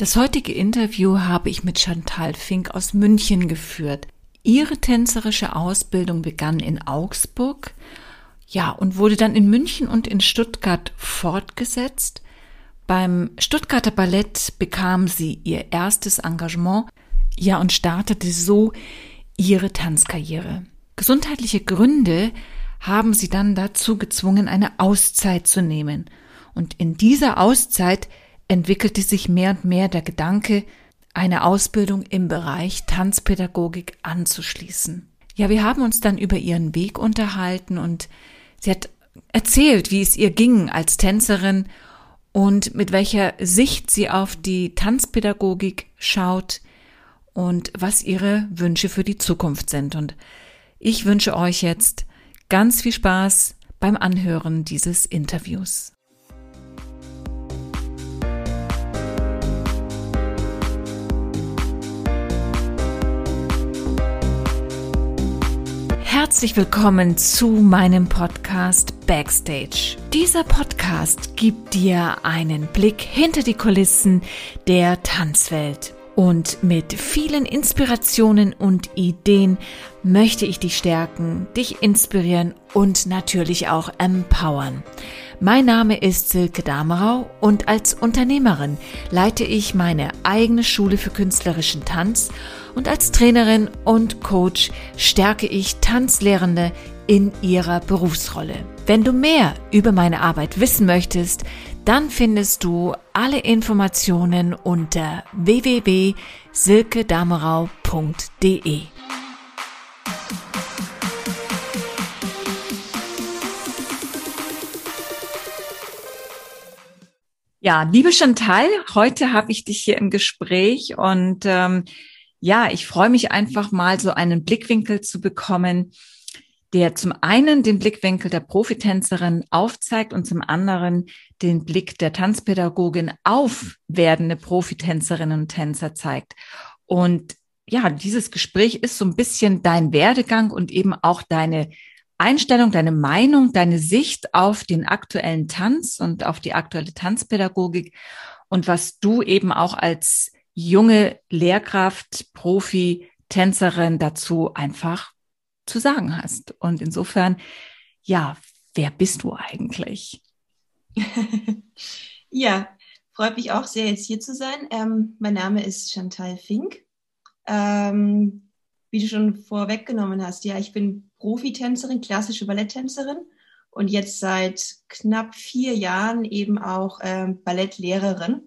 Das heutige Interview habe ich mit Chantal Fink aus München geführt. Ihre tänzerische Ausbildung begann in Augsburg, ja, und wurde dann in München und in Stuttgart fortgesetzt. Beim Stuttgarter Ballett bekam sie ihr erstes Engagement, ja, und startete so ihre Tanzkarriere. Gesundheitliche Gründe haben sie dann dazu gezwungen, eine Auszeit zu nehmen. Und in dieser Auszeit entwickelte sich mehr und mehr der Gedanke, eine Ausbildung im Bereich Tanzpädagogik anzuschließen. Ja, wir haben uns dann über ihren Weg unterhalten und sie hat erzählt, wie es ihr ging als Tänzerin und mit welcher Sicht sie auf die Tanzpädagogik schaut und was ihre Wünsche für die Zukunft sind. Und ich wünsche euch jetzt ganz viel Spaß beim Anhören dieses Interviews. Herzlich willkommen zu meinem Podcast Backstage. Dieser Podcast gibt dir einen Blick hinter die Kulissen der Tanzwelt. Und mit vielen Inspirationen und Ideen möchte ich dich stärken, dich inspirieren und natürlich auch empowern. Mein Name ist Silke Damerau und als Unternehmerin leite ich meine eigene Schule für künstlerischen Tanz und als Trainerin und Coach stärke ich Tanzlehrende in ihrer Berufsrolle. Wenn du mehr über meine Arbeit wissen möchtest, dann findest du alle Informationen unter www.silkedamerau.de. Ja, liebe Chantal, heute habe ich dich hier im Gespräch und ähm, ja, ich freue mich einfach mal so einen Blickwinkel zu bekommen, der zum einen den Blickwinkel der Profitänzerin aufzeigt und zum anderen den Blick der Tanzpädagogin auf werdende Profitänzerinnen und Tänzer zeigt. Und ja, dieses Gespräch ist so ein bisschen dein Werdegang und eben auch deine Einstellung, deine Meinung, deine Sicht auf den aktuellen Tanz und auf die aktuelle Tanzpädagogik und was du eben auch als junge Lehrkraft, Profi, Tänzerin dazu einfach zu sagen hast. Und insofern, ja, wer bist du eigentlich? ja, freut mich auch sehr, jetzt hier zu sein. Ähm, mein Name ist Chantal Fink. Ähm, wie du schon vorweggenommen hast, ja, ich bin Profitänzerin, klassische Balletttänzerin und jetzt seit knapp vier Jahren eben auch ähm, Ballettlehrerin.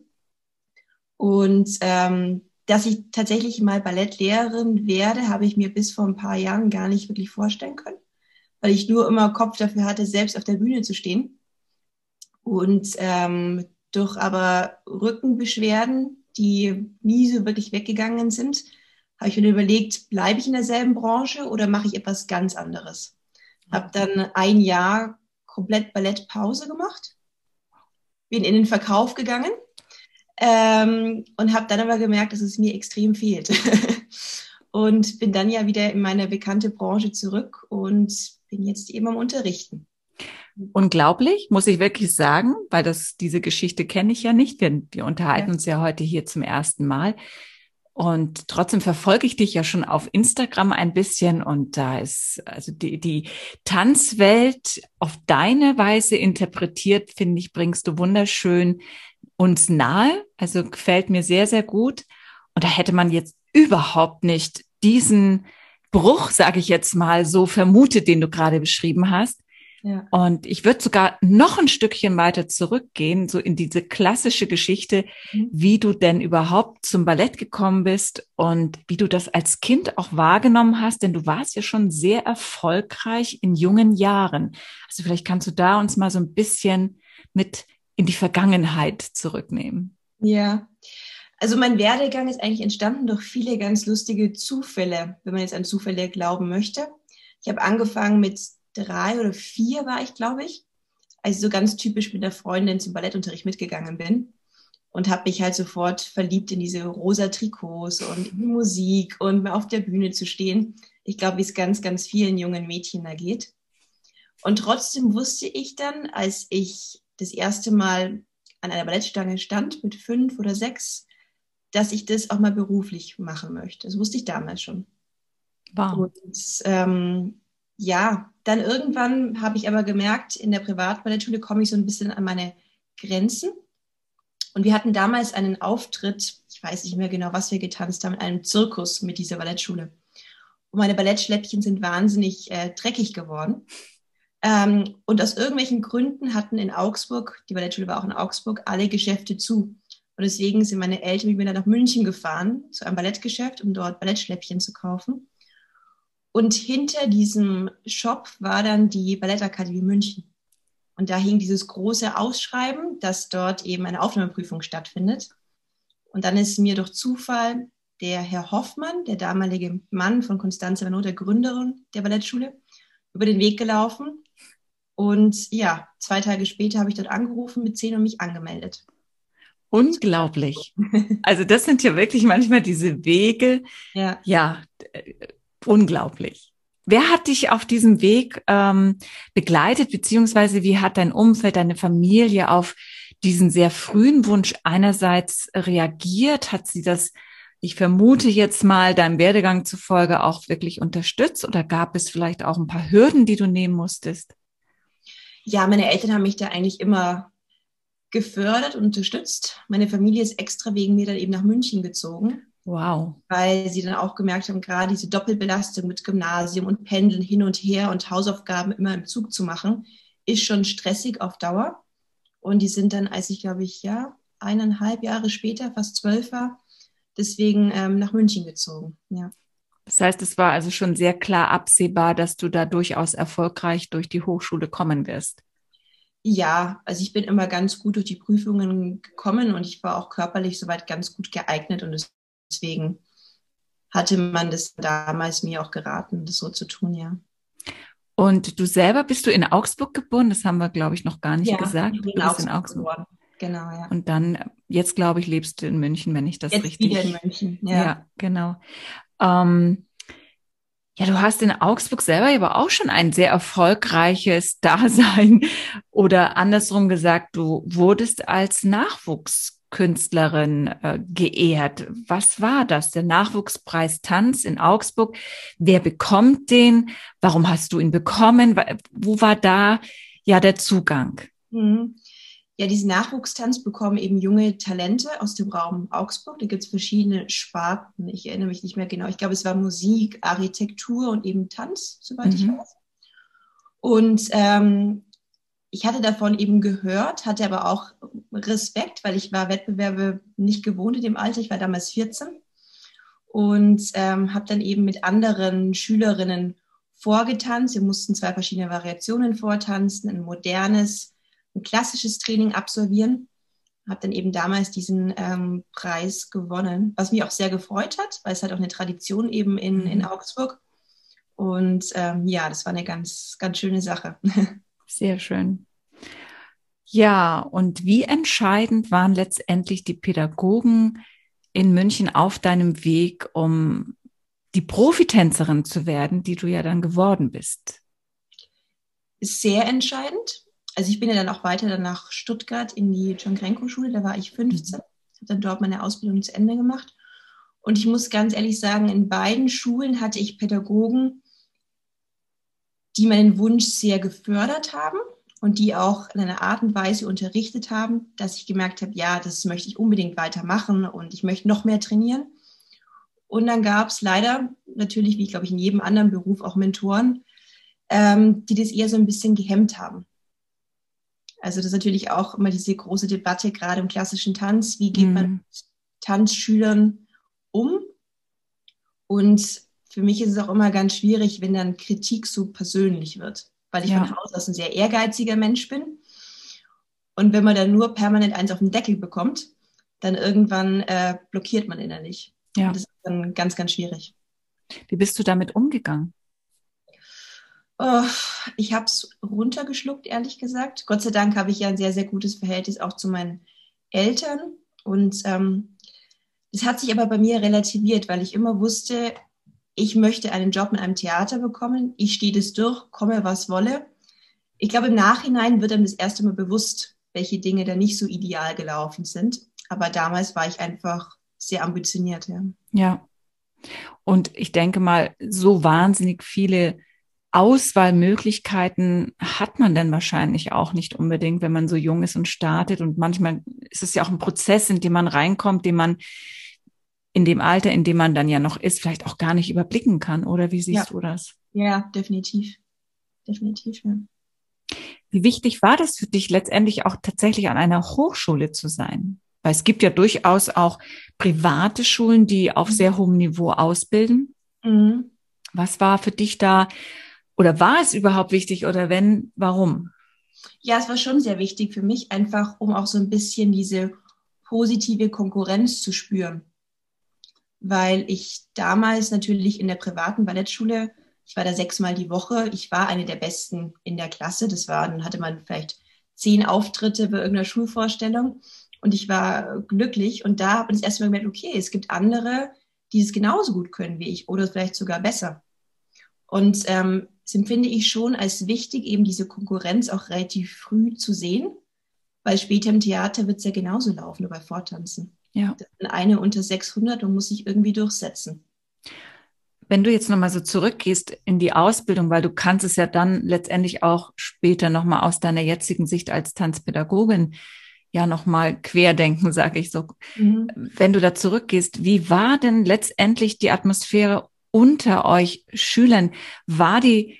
Und ähm, dass ich tatsächlich mal Ballettlehrerin werde, habe ich mir bis vor ein paar Jahren gar nicht wirklich vorstellen können, weil ich nur immer Kopf dafür hatte, selbst auf der Bühne zu stehen. Und ähm, durch aber Rückenbeschwerden, die nie so wirklich weggegangen sind, habe ich mir überlegt, bleibe ich in derselben Branche oder mache ich etwas ganz anderes? Habe dann ein Jahr komplett Ballettpause gemacht, bin in den Verkauf gegangen ähm, und habe dann aber gemerkt, dass es mir extrem fehlt. und bin dann ja wieder in meine bekannte Branche zurück und bin jetzt eben am Unterrichten. Unglaublich, muss ich wirklich sagen, weil das, diese Geschichte kenne ich ja nicht. Wir, wir unterhalten ja. uns ja heute hier zum ersten Mal. Und trotzdem verfolge ich dich ja schon auf Instagram ein bisschen und da ist also die, die Tanzwelt auf deine Weise interpretiert, finde ich, bringst du wunderschön uns nahe. Also gefällt mir sehr, sehr gut. Und da hätte man jetzt überhaupt nicht diesen Bruch, sage ich jetzt mal, so vermutet, den du gerade beschrieben hast. Und ich würde sogar noch ein Stückchen weiter zurückgehen, so in diese klassische Geschichte, mhm. wie du denn überhaupt zum Ballett gekommen bist und wie du das als Kind auch wahrgenommen hast, denn du warst ja schon sehr erfolgreich in jungen Jahren. Also vielleicht kannst du da uns mal so ein bisschen mit in die Vergangenheit zurücknehmen. Ja. Also mein Werdegang ist eigentlich entstanden durch viele ganz lustige Zufälle, wenn man jetzt an Zufälle glauben möchte. Ich habe angefangen mit drei oder vier war ich, glaube ich, als ich so ganz typisch mit der Freundin zum Ballettunterricht mitgegangen bin und habe mich halt sofort verliebt in diese rosa Trikots und Musik und mal auf der Bühne zu stehen. Ich glaube, wie es ganz, ganz vielen jungen Mädchen da geht. Und trotzdem wusste ich dann, als ich das erste Mal an einer Ballettstange stand mit fünf oder sechs, dass ich das auch mal beruflich machen möchte. Das wusste ich damals schon. Wow. Und ähm, ja, dann irgendwann habe ich aber gemerkt, in der Privatballettschule komme ich so ein bisschen an meine Grenzen. Und wir hatten damals einen Auftritt, ich weiß nicht mehr genau, was wir getanzt haben, in einem Zirkus mit dieser Ballettschule. Und meine Ballettschläppchen sind wahnsinnig äh, dreckig geworden. Ähm, und aus irgendwelchen Gründen hatten in Augsburg, die Ballettschule war auch in Augsburg, alle Geschäfte zu. Und deswegen sind meine Eltern mit mir dann nach München gefahren, zu einem Ballettgeschäft, um dort Ballettschläppchen zu kaufen. Und hinter diesem Shop war dann die Ballettakademie München. Und da hing dieses große Ausschreiben, dass dort eben eine Aufnahmeprüfung stattfindet. Und dann ist mir durch Zufall der Herr Hoffmann, der damalige Mann von Constanze Renaud, der Gründerin der Ballettschule, über den Weg gelaufen. Und ja, zwei Tage später habe ich dort angerufen mit zehn und mich angemeldet. Unglaublich. Also das sind ja wirklich manchmal diese Wege. Ja. Ja, unglaublich. Wer hat dich auf diesem Weg ähm, begleitet, beziehungsweise wie hat dein Umfeld, deine Familie auf diesen sehr frühen Wunsch einerseits reagiert? Hat sie das, ich vermute jetzt mal, deinem Werdegang zufolge auch wirklich unterstützt oder gab es vielleicht auch ein paar Hürden, die du nehmen musstest? Ja, meine Eltern haben mich da eigentlich immer gefördert und unterstützt. Meine Familie ist extra wegen mir dann eben nach München gezogen. Wow. Weil sie dann auch gemerkt haben, gerade diese Doppelbelastung mit Gymnasium und Pendeln hin und her und Hausaufgaben immer im Zug zu machen, ist schon stressig auf Dauer. Und die sind dann, als ich glaube ich, ja, eineinhalb Jahre später, fast zwölf war, deswegen ähm, nach München gezogen. Ja. Das heißt, es war also schon sehr klar absehbar, dass du da durchaus erfolgreich durch die Hochschule kommen wirst. Ja, also ich bin immer ganz gut durch die Prüfungen gekommen und ich war auch körperlich soweit ganz gut geeignet und es Deswegen hatte man das damals mir auch geraten, das so zu tun, ja. Und du selber bist du in Augsburg geboren? Das haben wir, glaube ich, noch gar nicht ja, gesagt. Ich bin du bist in Augsburg. Geboren. Genau, ja. Und dann, jetzt glaube ich, lebst du in München, wenn ich das jetzt richtig. Wieder in München, ja. Ja, genau. Ähm, ja, du hast in Augsburg selber aber auch schon ein sehr erfolgreiches Dasein oder andersrum gesagt, du wurdest als Nachwuchs Künstlerin äh, geehrt. Was war das? Der Nachwuchspreis Tanz in Augsburg. Wer bekommt den? Warum hast du ihn bekommen? Wo war da ja der Zugang? Mhm. Ja, diesen Nachwuchstanz bekommen eben junge Talente aus dem Raum Augsburg. Da gibt es verschiedene Sparten. Ich erinnere mich nicht mehr genau. Ich glaube, es war Musik, Architektur und eben Tanz, soweit mhm. ich weiß. Und ähm, ich hatte davon eben gehört, hatte aber auch Respekt, weil ich war Wettbewerbe nicht gewohnt in dem Alter. Ich war damals 14 und ähm, habe dann eben mit anderen Schülerinnen vorgetanzt. Wir mussten zwei verschiedene Variationen vortanzen, ein modernes, ein klassisches Training absolvieren. Habe dann eben damals diesen ähm, Preis gewonnen, was mich auch sehr gefreut hat, weil es halt auch eine Tradition eben in, in mhm. Augsburg. Und ähm, ja, das war eine ganz, ganz schöne Sache. Sehr schön. Ja, und wie entscheidend waren letztendlich die Pädagogen in München auf deinem Weg, um die Profitänzerin zu werden, die du ja dann geworden bist? Sehr entscheidend. Also ich bin ja dann auch weiter dann nach Stuttgart in die John Grenko Schule, da war ich 15, mhm. habe dann dort meine Ausbildung zu Ende gemacht. Und ich muss ganz ehrlich sagen, in beiden Schulen hatte ich Pädagogen, die meinen Wunsch sehr gefördert haben und die auch in einer Art und Weise unterrichtet haben, dass ich gemerkt habe, ja, das möchte ich unbedingt weitermachen und ich möchte noch mehr trainieren. Und dann gab es leider natürlich, wie ich glaube ich in jedem anderen Beruf, auch Mentoren, ähm, die das eher so ein bisschen gehemmt haben. Also das ist natürlich auch immer diese große Debatte, gerade im klassischen Tanz, wie geht mhm. man mit Tanzschülern um? Und für mich ist es auch immer ganz schwierig, wenn dann Kritik so persönlich wird, weil ich ja. von Haus aus ein sehr ehrgeiziger Mensch bin. Und wenn man dann nur permanent eins auf den Deckel bekommt, dann irgendwann äh, blockiert man innerlich. Ja. Und das ist dann ganz, ganz schwierig. Wie bist du damit umgegangen? Oh, ich habe es runtergeschluckt, ehrlich gesagt. Gott sei Dank habe ich ja ein sehr, sehr gutes Verhältnis auch zu meinen Eltern. Und ähm, das hat sich aber bei mir relativiert, weil ich immer wusste, ich möchte einen Job mit einem Theater bekommen, ich stehe das durch, komme was wolle. Ich glaube, im Nachhinein wird einem das erste Mal bewusst, welche Dinge da nicht so ideal gelaufen sind. Aber damals war ich einfach sehr ambitioniert, ja. Ja. Und ich denke mal, so wahnsinnig viele Auswahlmöglichkeiten hat man dann wahrscheinlich auch nicht unbedingt, wenn man so jung ist und startet. Und manchmal ist es ja auch ein Prozess, in dem man reinkommt, den man in dem Alter, in dem man dann ja noch ist, vielleicht auch gar nicht überblicken kann. Oder wie siehst ja. du das? Ja, definitiv. Definitiv, ja. Wie wichtig war das für dich letztendlich auch tatsächlich an einer Hochschule zu sein? Weil es gibt ja durchaus auch private Schulen, die auf mhm. sehr hohem Niveau ausbilden. Mhm. Was war für dich da oder war es überhaupt wichtig oder wenn, warum? Ja, es war schon sehr wichtig für mich, einfach um auch so ein bisschen diese positive Konkurrenz zu spüren. Weil ich damals natürlich in der privaten Ballettschule, ich war da sechsmal die Woche, ich war eine der Besten in der Klasse. Das war, dann hatte man vielleicht zehn Auftritte bei irgendeiner Schulvorstellung und ich war glücklich. Und da habe ich das erste Mal gemerkt, okay, es gibt andere, die es genauso gut können wie ich oder vielleicht sogar besser. Und ähm, das empfinde ich schon als wichtig, eben diese Konkurrenz auch relativ früh zu sehen, weil später im Theater wird es ja genauso laufen, nur bei Vortanzen. Ja. Eine unter 600 und muss sich irgendwie durchsetzen. Wenn du jetzt nochmal so zurückgehst in die Ausbildung, weil du kannst es ja dann letztendlich auch später nochmal aus deiner jetzigen Sicht als Tanzpädagogin ja nochmal querdenken, sage ich so. Mhm. Wenn du da zurückgehst, wie war denn letztendlich die Atmosphäre unter euch Schülern? War die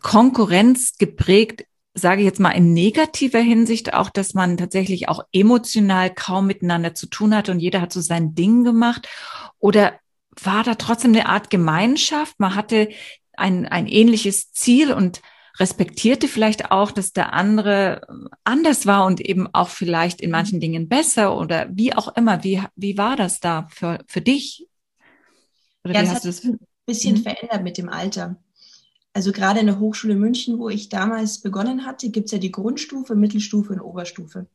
Konkurrenz geprägt, sage ich jetzt mal in negativer Hinsicht, auch dass man tatsächlich auch emotional kaum miteinander zu tun hatte und jeder hat so sein Ding gemacht? Oder war da trotzdem eine Art Gemeinschaft? Man hatte ein, ein ähnliches Ziel und respektierte vielleicht auch, dass der andere anders war und eben auch vielleicht in manchen Dingen besser oder wie auch immer. Wie, wie war das da für, für dich? Oder ja, wie hast du das? Ein bisschen mhm. verändert mit dem Alter. Also gerade in der Hochschule München, wo ich damals begonnen hatte, gibt es ja die Grundstufe, Mittelstufe und Oberstufe.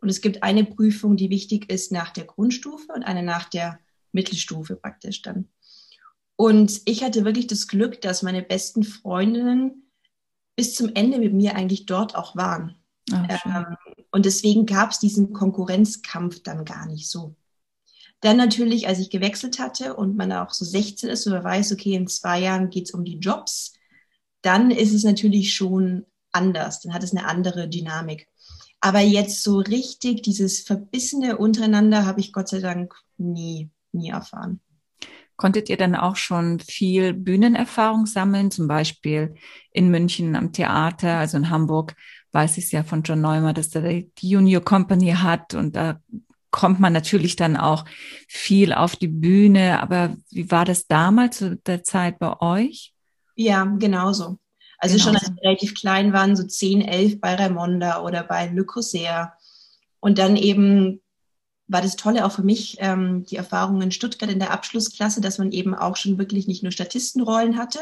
Und es gibt eine Prüfung, die wichtig ist nach der Grundstufe und eine nach der Mittelstufe praktisch dann. Und ich hatte wirklich das Glück, dass meine besten Freundinnen bis zum Ende mit mir eigentlich dort auch waren. Ach, ähm, und deswegen gab es diesen Konkurrenzkampf dann gar nicht so. Dann natürlich, als ich gewechselt hatte und man auch so 16 ist oder weiß, okay, in zwei Jahren geht es um die Jobs, dann ist es natürlich schon anders. Dann hat es eine andere Dynamik. Aber jetzt so richtig dieses Verbissene untereinander habe ich Gott sei Dank nie, nie erfahren. Konntet ihr dann auch schon viel Bühnenerfahrung sammeln, zum Beispiel in München am Theater, also in Hamburg weiß ich es ja von John Neumer, dass er die Junior Company hat und da kommt man natürlich dann auch viel auf die Bühne. Aber wie war das damals zu der Zeit bei euch? Ja, genauso. Also genauso. schon als wir relativ klein waren, so 10, 11 bei Raimonda oder bei Le Corsair. Und dann eben war das Tolle auch für mich, ähm, die Erfahrung in Stuttgart in der Abschlussklasse, dass man eben auch schon wirklich nicht nur Statistenrollen hatte,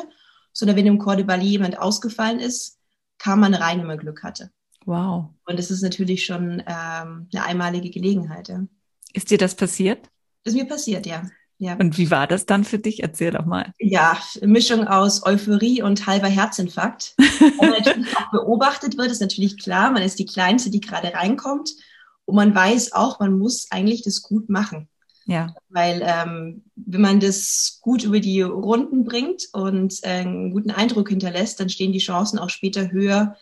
sondern wenn im Corps de Ballet jemand ausgefallen ist, kam man rein, wenn man Glück hatte. Wow. Und es ist natürlich schon ähm, eine einmalige Gelegenheit. Ja. Ist dir das passiert? Das ist mir passiert, ja. ja. Und wie war das dann für dich? Erzähl doch mal. Ja, Mischung aus Euphorie und halber Herzinfarkt. Wenn man natürlich auch beobachtet wird, ist natürlich klar, man ist die Kleinste, die gerade reinkommt. Und man weiß auch, man muss eigentlich das gut machen. Ja. Weil ähm, wenn man das gut über die Runden bringt und äh, einen guten Eindruck hinterlässt, dann stehen die Chancen auch später höher,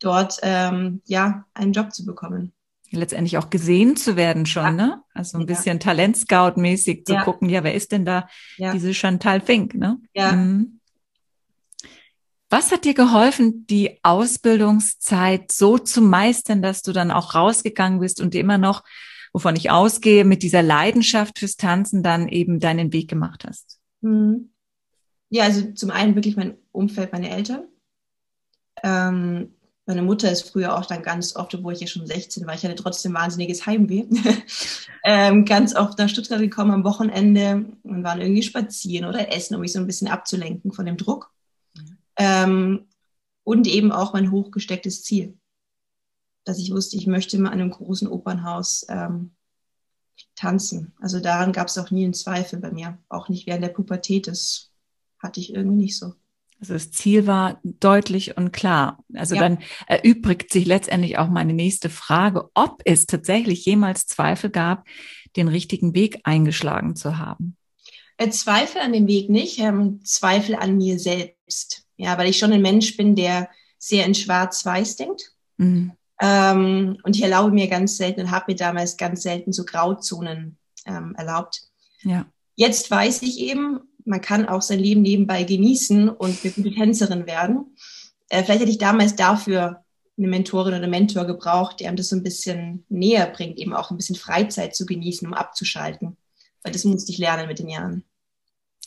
dort ähm, ja einen Job zu bekommen. Letztendlich auch gesehen zu werden schon, ja. ne? Also ein ja. bisschen Talentscout-mäßig zu ja. gucken, ja, wer ist denn da diese Chantal Fink, ne? Ja. Mhm. Was hat dir geholfen, die Ausbildungszeit so zu meistern, dass du dann auch rausgegangen bist und immer noch, wovon ich ausgehe, mit dieser Leidenschaft fürs Tanzen dann eben deinen Weg gemacht hast? Mhm. Ja, also zum einen wirklich mein Umfeld, meine Eltern. Ähm, meine Mutter ist früher auch dann ganz oft, obwohl ich ja schon 16 war, ich hatte trotzdem wahnsinniges Heimweh, ähm, ganz oft nach Stuttgart gekommen am Wochenende und waren irgendwie spazieren oder essen, um mich so ein bisschen abzulenken von dem Druck. Ähm, und eben auch mein hochgestecktes Ziel, dass ich wusste, ich möchte mal an einem großen Opernhaus ähm, tanzen. Also daran gab es auch nie einen Zweifel bei mir, auch nicht während der Pubertät. Das hatte ich irgendwie nicht so. Also das Ziel war deutlich und klar. Also ja. dann erübrigt sich letztendlich auch meine nächste Frage, ob es tatsächlich jemals Zweifel gab, den richtigen Weg eingeschlagen zu haben. Äh, Zweifel an dem Weg nicht, ähm, Zweifel an mir selbst. Ja, weil ich schon ein Mensch bin, der sehr in Schwarz-Weiß denkt. Mhm. Ähm, und ich erlaube mir ganz selten und habe mir damals ganz selten so Grauzonen ähm, erlaubt. Ja. Jetzt weiß ich eben, man kann auch sein Leben nebenbei genießen und eine gute Tänzerin werden. Äh, vielleicht hätte ich damals dafür eine Mentorin oder Mentor gebraucht, der einem das so ein bisschen näher bringt, eben auch ein bisschen Freizeit zu genießen, um abzuschalten. Weil das musste ich lernen mit den Jahren.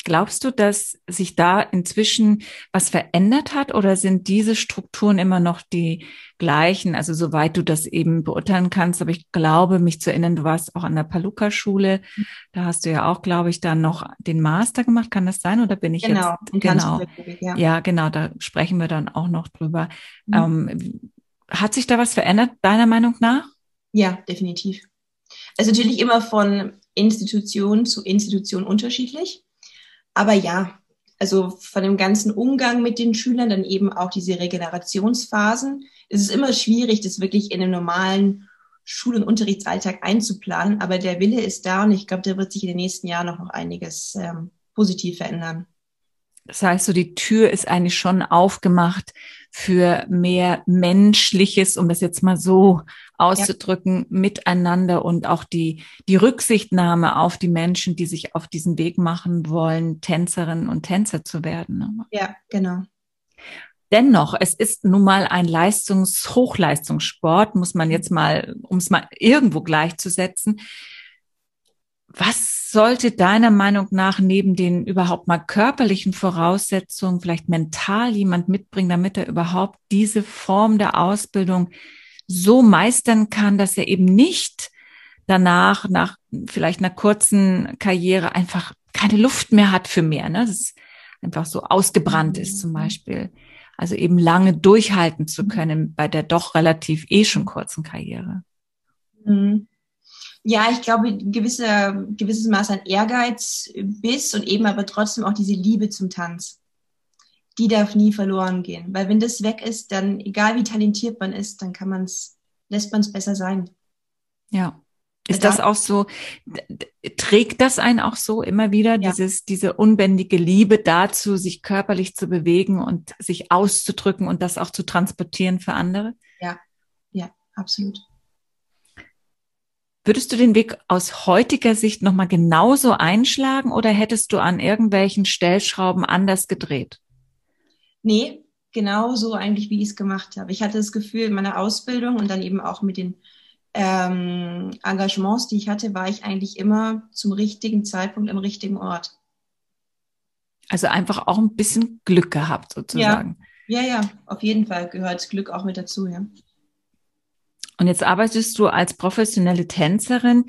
Glaubst du, dass sich da inzwischen was verändert hat oder sind diese Strukturen immer noch die gleichen? Also soweit du das eben beurteilen kannst, aber ich glaube, mich zu erinnern, du warst auch an der Paluca-Schule. Da hast du ja auch, glaube ich, dann noch den Master gemacht. Kann das sein oder bin ich genau, jetzt? Genau, ja. ja, genau. Da sprechen wir dann auch noch drüber. Mhm. Ähm, hat sich da was verändert, deiner Meinung nach? Ja, definitiv. Also natürlich immer von Institution zu Institution unterschiedlich. Aber ja, also von dem ganzen Umgang mit den Schülern, dann eben auch diese Regenerationsphasen, es ist immer schwierig, das wirklich in einem normalen Schul- und Unterrichtsalltag einzuplanen. Aber der Wille ist da und ich glaube, da wird sich in den nächsten Jahren noch, noch einiges ähm, positiv verändern. Das heißt, so die Tür ist eigentlich schon aufgemacht für mehr Menschliches, um das jetzt mal so auszudrücken, ja. miteinander und auch die, die Rücksichtnahme auf die Menschen, die sich auf diesen Weg machen wollen, Tänzerinnen und Tänzer zu werden. Ne? Ja, genau. Dennoch, es ist nun mal ein Leistungs-, Hochleistungssport, muss man jetzt mal, um es mal irgendwo gleichzusetzen. Was sollte deiner Meinung nach neben den überhaupt mal körperlichen Voraussetzungen vielleicht mental jemand mitbringen, damit er überhaupt diese Form der Ausbildung so meistern kann, dass er eben nicht danach, nach vielleicht einer kurzen Karriere einfach keine Luft mehr hat für mehr, ne? Das ist einfach so ausgebrannt ist zum Beispiel. Also eben lange durchhalten zu können bei der doch relativ eh schon kurzen Karriere. Mhm. Ja, ich glaube, gewisse, gewisses Maß an Ehrgeiz, Biss und eben aber trotzdem auch diese Liebe zum Tanz. Die darf nie verloren gehen. Weil wenn das weg ist, dann, egal wie talentiert man ist, dann kann man es, lässt man es besser sein. Ja. Ist das auch so, trägt das einen auch so immer wieder, ja. dieses, diese unbändige Liebe dazu, sich körperlich zu bewegen und sich auszudrücken und das auch zu transportieren für andere? Ja, ja, absolut. Würdest du den Weg aus heutiger Sicht nochmal genauso einschlagen oder hättest du an irgendwelchen Stellschrauben anders gedreht? Nee, genauso eigentlich, wie ich es gemacht habe. Ich hatte das Gefühl, in meiner Ausbildung und dann eben auch mit den ähm, Engagements, die ich hatte, war ich eigentlich immer zum richtigen Zeitpunkt am richtigen Ort. Also einfach auch ein bisschen Glück gehabt, sozusagen. Ja, ja, ja auf jeden Fall gehört Glück auch mit dazu, ja. Und jetzt arbeitest du als professionelle Tänzerin.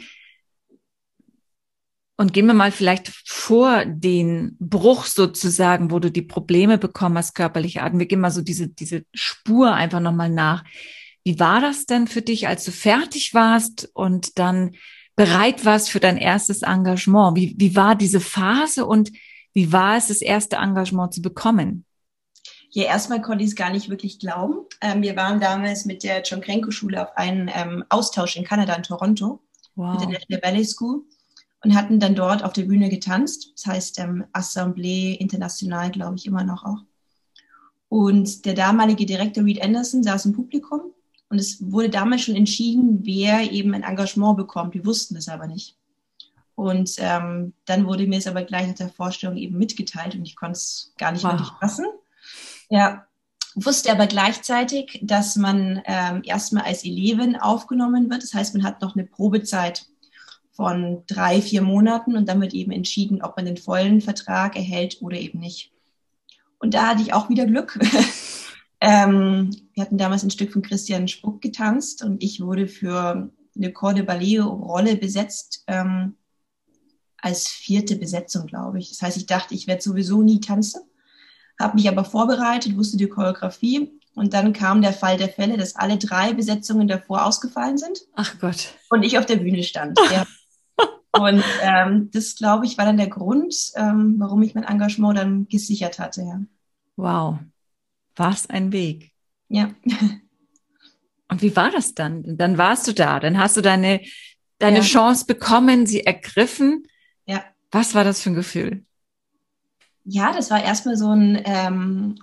Und gehen wir mal vielleicht vor den Bruch sozusagen, wo du die Probleme bekommen hast, körperliche Art. Wir gehen mal so diese, diese Spur einfach nochmal nach. Wie war das denn für dich, als du fertig warst und dann bereit warst für dein erstes Engagement? Wie, wie war diese Phase und wie war es, das erste Engagement zu bekommen? Ja, erstmal konnte ich es gar nicht wirklich glauben. Ähm, wir waren damals mit der John Krenko Schule auf einen ähm, Austausch in Kanada, in Toronto, wow. mit der National Ballet School und hatten dann dort auf der Bühne getanzt. Das heißt ähm, Assemblée International, glaube ich, immer noch auch. Und der damalige Direktor Reed Anderson saß im Publikum und es wurde damals schon entschieden, wer eben ein Engagement bekommt. Wir wussten es aber nicht. Und ähm, dann wurde mir es aber gleich nach der Vorstellung eben mitgeteilt und ich konnte es gar nicht wow. wirklich fassen. Ja, wusste aber gleichzeitig, dass man ähm, erstmal als Elevin aufgenommen wird. Das heißt, man hat noch eine Probezeit von drei, vier Monaten und dann wird eben entschieden, ob man den vollen Vertrag erhält oder eben nicht. Und da hatte ich auch wieder Glück. ähm, wir hatten damals ein Stück von Christian Spuck getanzt und ich wurde für eine Corps de Ballet-Rolle besetzt, ähm, als vierte Besetzung, glaube ich. Das heißt, ich dachte, ich werde sowieso nie tanzen habe mich aber vorbereitet, wusste die Choreografie und dann kam der Fall der Fälle, dass alle drei Besetzungen davor ausgefallen sind. Ach Gott. Und ich auf der Bühne stand. ja. Und ähm, das, glaube ich, war dann der Grund, ähm, warum ich mein Engagement dann gesichert hatte. Ja. Wow, was ein Weg. Ja. Und wie war das dann? Dann warst du da, dann hast du deine, deine ja. Chance bekommen, sie ergriffen. Ja. Was war das für ein Gefühl? Ja, das war erstmal so ein ähm,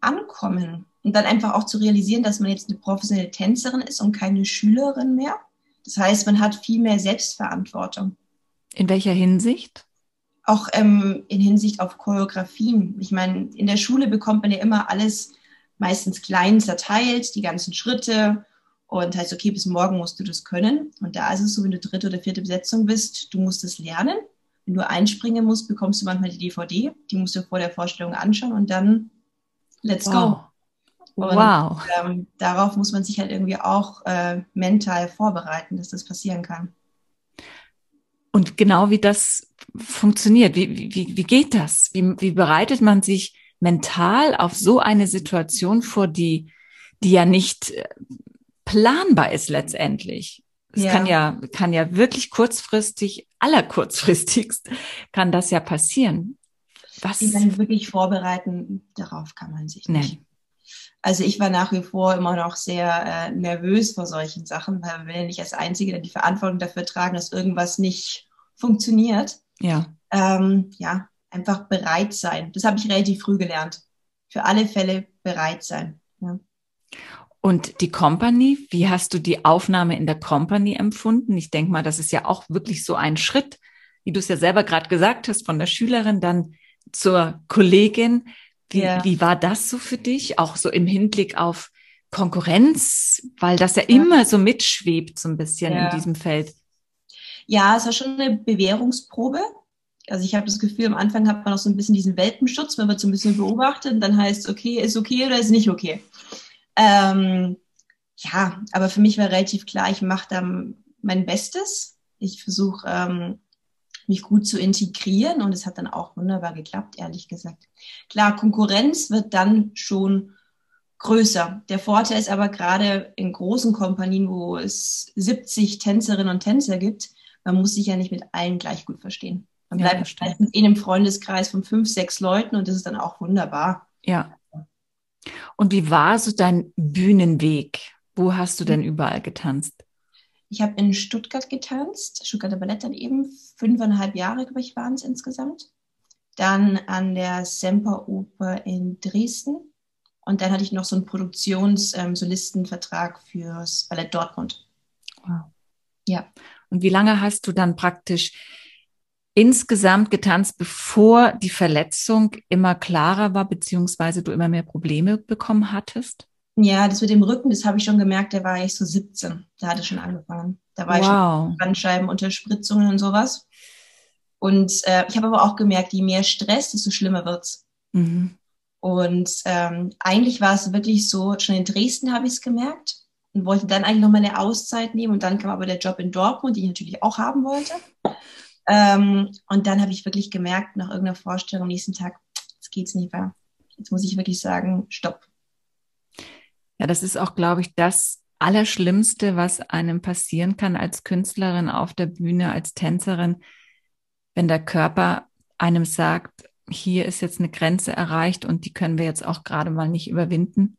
Ankommen und dann einfach auch zu realisieren, dass man jetzt eine professionelle Tänzerin ist und keine Schülerin mehr. Das heißt, man hat viel mehr Selbstverantwortung. In welcher Hinsicht? Auch ähm, in Hinsicht auf Choreografien. Ich meine, in der Schule bekommt man ja immer alles meistens klein zerteilt, die ganzen Schritte und heißt, okay, bis morgen musst du das können. Und da ist es so, wenn du dritte oder vierte Besetzung bist, du musst es lernen. Wenn du einspringen musst, bekommst du manchmal die DVD, die musst du vor der Vorstellung anschauen und dann let's wow. go. Und, wow. Ähm, darauf muss man sich halt irgendwie auch äh, mental vorbereiten, dass das passieren kann. Und genau wie das funktioniert, wie, wie, wie geht das? Wie, wie bereitet man sich mental auf so eine Situation vor, die, die ja nicht äh, planbar ist letztendlich. Es ja. kann ja, kann ja wirklich kurzfristig, allerkurzfristigst kann das ja passieren. Was? Die dann wirklich vorbereiten, darauf kann man sich nicht. Nee. Also ich war nach wie vor immer noch sehr äh, nervös vor solchen Sachen, weil wir nicht als Einzige die Verantwortung dafür tragen, dass irgendwas nicht funktioniert. Ja. Ähm, ja, einfach bereit sein. Das habe ich relativ früh gelernt. Für alle Fälle bereit sein. Und die Company, wie hast du die Aufnahme in der Company empfunden? Ich denke mal, das ist ja auch wirklich so ein Schritt, wie du es ja selber gerade gesagt hast, von der Schülerin dann zur Kollegin. Wie, ja. wie war das so für dich? Auch so im Hinblick auf Konkurrenz, weil das ja, ja. immer so mitschwebt, so ein bisschen ja. in diesem Feld. Ja, es war schon eine Bewährungsprobe. Also ich habe das Gefühl, am Anfang hat man auch so ein bisschen diesen Welpenschutz, man wird so ein bisschen beobachtet und dann heißt es, okay, ist okay oder ist nicht okay. Ähm, ja, aber für mich war relativ klar, ich mache da mein Bestes. Ich versuche, ähm, mich gut zu integrieren und es hat dann auch wunderbar geklappt, ehrlich gesagt. Klar, Konkurrenz wird dann schon größer. Der Vorteil ist aber gerade in großen Kompanien, wo es 70 Tänzerinnen und Tänzer gibt, man muss sich ja nicht mit allen gleich gut verstehen. Man bleibt ja, in einem Freundeskreis von fünf, sechs Leuten und das ist dann auch wunderbar. Ja. Und wie war so dein Bühnenweg? Wo hast du denn überall getanzt? Ich habe in Stuttgart getanzt, Stuttgarter Ballett dann eben, fünfeinhalb Jahre, glaube ich, waren es insgesamt. Dann an der Semperoper in Dresden. Und dann hatte ich noch so einen Produktionssolistenvertrag ähm, fürs Ballett Dortmund. Wow. Ja. Und wie lange hast du dann praktisch insgesamt getanzt, bevor die Verletzung immer klarer war, beziehungsweise du immer mehr Probleme bekommen hattest? Ja, das mit dem Rücken, das habe ich schon gemerkt, da war ich so 17. Da hatte schon angefangen. Da war wow. ich schon Bandscheibenunterspritzungen und sowas. Und äh, ich habe aber auch gemerkt, je mehr Stress, desto schlimmer wird's. Mhm. Und ähm, eigentlich war es wirklich so, schon in Dresden habe ich es gemerkt und wollte dann eigentlich nochmal eine Auszeit nehmen. Und dann kam aber der Job in Dortmund, den ich natürlich auch haben wollte. Ähm, und dann habe ich wirklich gemerkt, nach irgendeiner Vorstellung am nächsten Tag, jetzt geht's nicht mehr. Jetzt muss ich wirklich sagen, stopp. Ja, das ist auch, glaube ich, das Allerschlimmste, was einem passieren kann als Künstlerin auf der Bühne, als Tänzerin, wenn der Körper einem sagt, hier ist jetzt eine Grenze erreicht und die können wir jetzt auch gerade mal nicht überwinden.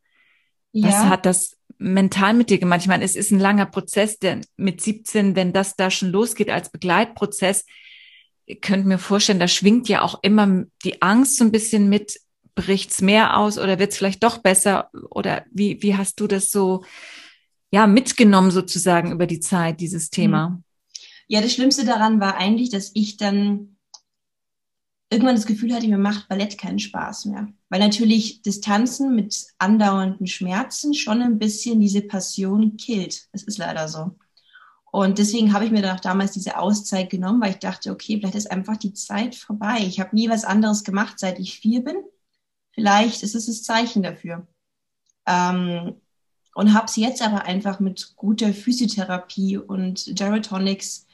Ja. Was hat das mental mit dir gemacht? Ich meine, es ist ein langer Prozess, der mit 17, wenn das da schon losgeht als Begleitprozess, könnt mir vorstellen, da schwingt ja auch immer die Angst so ein bisschen mit, bricht's mehr aus oder wird's vielleicht doch besser? Oder wie, wie hast du das so, ja, mitgenommen sozusagen über die Zeit, dieses Thema? Ja, das Schlimmste daran war eigentlich, dass ich dann irgendwann das Gefühl hatte, mir macht Ballett keinen Spaß mehr. Weil natürlich das Tanzen mit andauernden Schmerzen schon ein bisschen diese Passion killt. Es ist leider so. Und deswegen habe ich mir dann auch damals diese Auszeit genommen, weil ich dachte, okay, vielleicht ist einfach die Zeit vorbei. Ich habe nie was anderes gemacht, seit ich vier bin. Vielleicht ist es das Zeichen dafür. Ähm, und habe es jetzt aber einfach mit guter Physiotherapie und Gyrotonics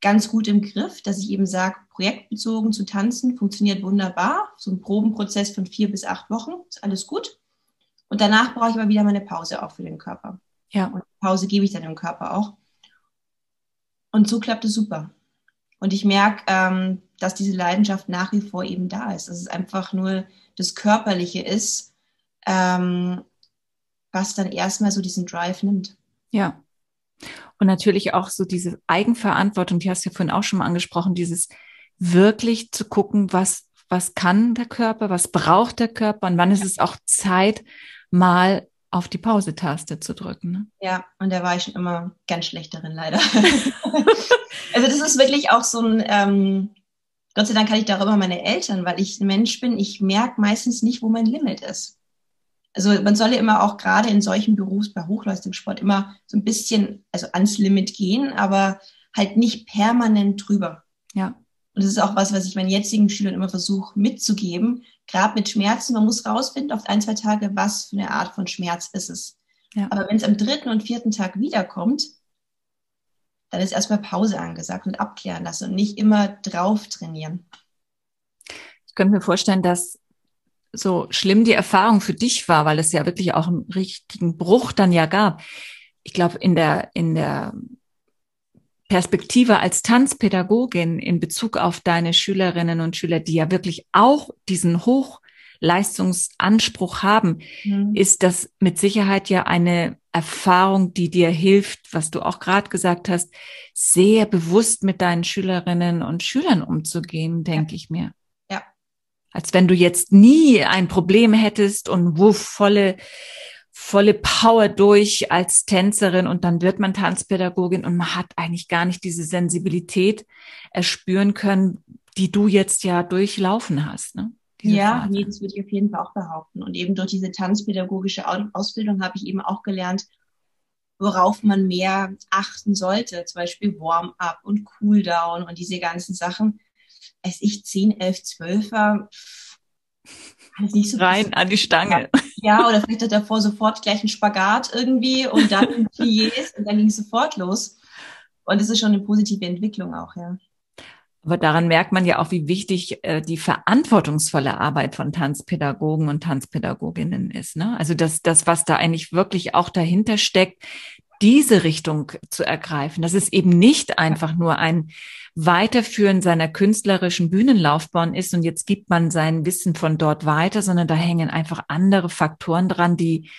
ganz gut im Griff, dass ich eben sage, projektbezogen zu tanzen funktioniert wunderbar. So ein Probenprozess von vier bis acht Wochen ist alles gut. Und danach brauche ich aber wieder meine Pause auch für den Körper. Ja. Und Pause gebe ich dann dem Körper auch. Und so klappt es super. Und ich merke, ähm, dass diese Leidenschaft nach wie vor eben da ist. Dass es einfach nur das Körperliche ist, ähm, was dann erstmal so diesen Drive nimmt. Ja. Und natürlich auch so diese Eigenverantwortung, die hast du ja vorhin auch schon mal angesprochen, dieses wirklich zu gucken, was, was kann der Körper, was braucht der Körper und wann ist es auch Zeit, mal auf die Pause-Taste zu drücken. Ne? Ja, und da war ich schon immer ganz schlecht darin, leider. also das ist wirklich auch so ein, ähm, Gott sei Dank kann ich darüber meine Eltern, weil ich ein Mensch bin, ich merke meistens nicht, wo mein Limit ist. Also man soll ja immer auch gerade in solchen Berufs, bei Hochleistungssport immer so ein bisschen, also ans Limit gehen, aber halt nicht permanent drüber. Ja. Und das ist auch was, was ich meinen jetzigen Schülern immer versuche mitzugeben. Gerade mit Schmerzen, man muss rausfinden auf ein, zwei Tage, was für eine Art von Schmerz ist es. Ja. Aber wenn es am dritten und vierten Tag wiederkommt, dann ist erstmal Pause angesagt und abklären lassen und nicht immer drauf trainieren. Ich könnte mir vorstellen, dass so schlimm die Erfahrung für dich war, weil es ja wirklich auch einen richtigen Bruch dann ja gab. Ich glaube, in der, in der Perspektive als Tanzpädagogin in Bezug auf deine Schülerinnen und Schüler, die ja wirklich auch diesen Hochleistungsanspruch haben, mhm. ist das mit Sicherheit ja eine Erfahrung, die dir hilft, was du auch gerade gesagt hast, sehr bewusst mit deinen Schülerinnen und Schülern umzugehen, denke ja. ich mir. Als wenn du jetzt nie ein Problem hättest und wuff, volle volle Power durch als Tänzerin und dann wird man Tanzpädagogin und man hat eigentlich gar nicht diese Sensibilität erspüren können, die du jetzt ja durchlaufen hast. Ne? ja, nee, das würde ich auf jeden Fall auch behaupten. Und eben durch diese tanzpädagogische Ausbildung habe ich eben auch gelernt, worauf man mehr achten sollte. Zum Beispiel Warm-up und Cool-down und diese ganzen Sachen. Als ich 10, 11, 12 war, also nicht so rein an die Stange. Ja, oder vielleicht hat davor sofort gleich einen Spagat irgendwie und dann Pliés und dann ging es sofort los. Und das ist schon eine positive Entwicklung auch, ja. Aber daran merkt man ja auch, wie wichtig äh, die verantwortungsvolle Arbeit von Tanzpädagogen und Tanzpädagoginnen ist. Ne? Also das, das, was da eigentlich wirklich auch dahinter steckt, diese Richtung zu ergreifen. Dass es eben nicht einfach nur ein Weiterführen seiner künstlerischen Bühnenlaufbahn ist und jetzt gibt man sein Wissen von dort weiter, sondern da hängen einfach andere Faktoren dran, die,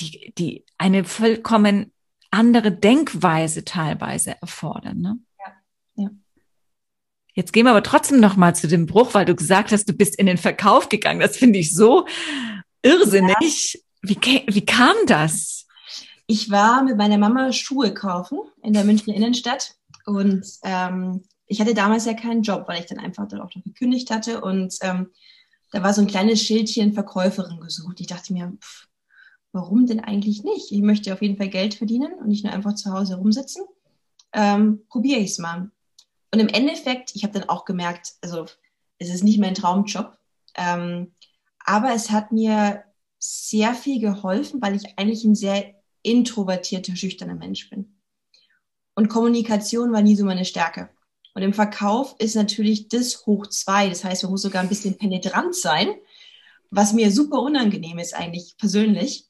die, die eine vollkommen andere Denkweise teilweise erfordern. Ne? Ja, ja. Jetzt gehen wir aber trotzdem noch mal zu dem Bruch, weil du gesagt hast, du bist in den Verkauf gegangen. Das finde ich so irrsinnig. Ja. Wie, wie kam das? Ich war mit meiner Mama Schuhe kaufen in der Münchner Innenstadt und ähm, ich hatte damals ja keinen Job, weil ich dann einfach dort auch noch gekündigt hatte und ähm, da war so ein kleines Schildchen Verkäuferin gesucht. Ich dachte mir, pff, warum denn eigentlich nicht? Ich möchte auf jeden Fall Geld verdienen und nicht nur einfach zu Hause rumsitzen. Ähm, Probiere ich es mal. Und im Endeffekt, ich habe dann auch gemerkt, also es ist nicht mein Traumjob, ähm, aber es hat mir sehr viel geholfen, weil ich eigentlich ein sehr introvertierter, schüchterner Mensch bin. Und Kommunikation war nie so meine Stärke. Und im Verkauf ist natürlich das hoch zwei. Das heißt, man muss sogar ein bisschen penetrant sein, was mir super unangenehm ist eigentlich persönlich.